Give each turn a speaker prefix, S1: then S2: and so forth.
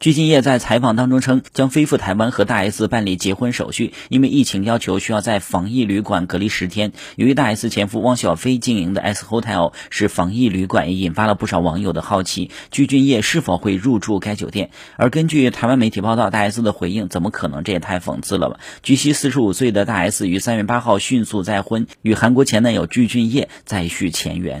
S1: 鞠婧祎在采访当中称将飞赴台湾和大 s 办理结婚手续因为疫情要求需要在防疫旅馆隔离十天。由于大 s 前夫汪小菲经营的 s hotel 是防疫旅馆也引发了不少网友的好奇鞠婧祎是否会入住该酒店？而根据台湾媒体报道大 s 的回应怎么可能这也太讽刺了吧？据悉四十五岁的大 s 于三月八号迅速再婚与韩国前男友鞠俊晔再续前缘。